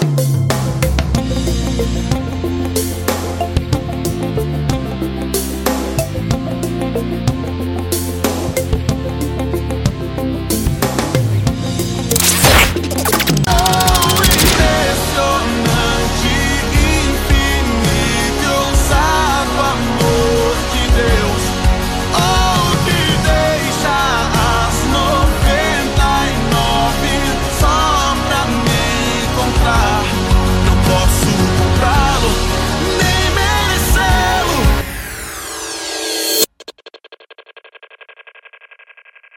Bye.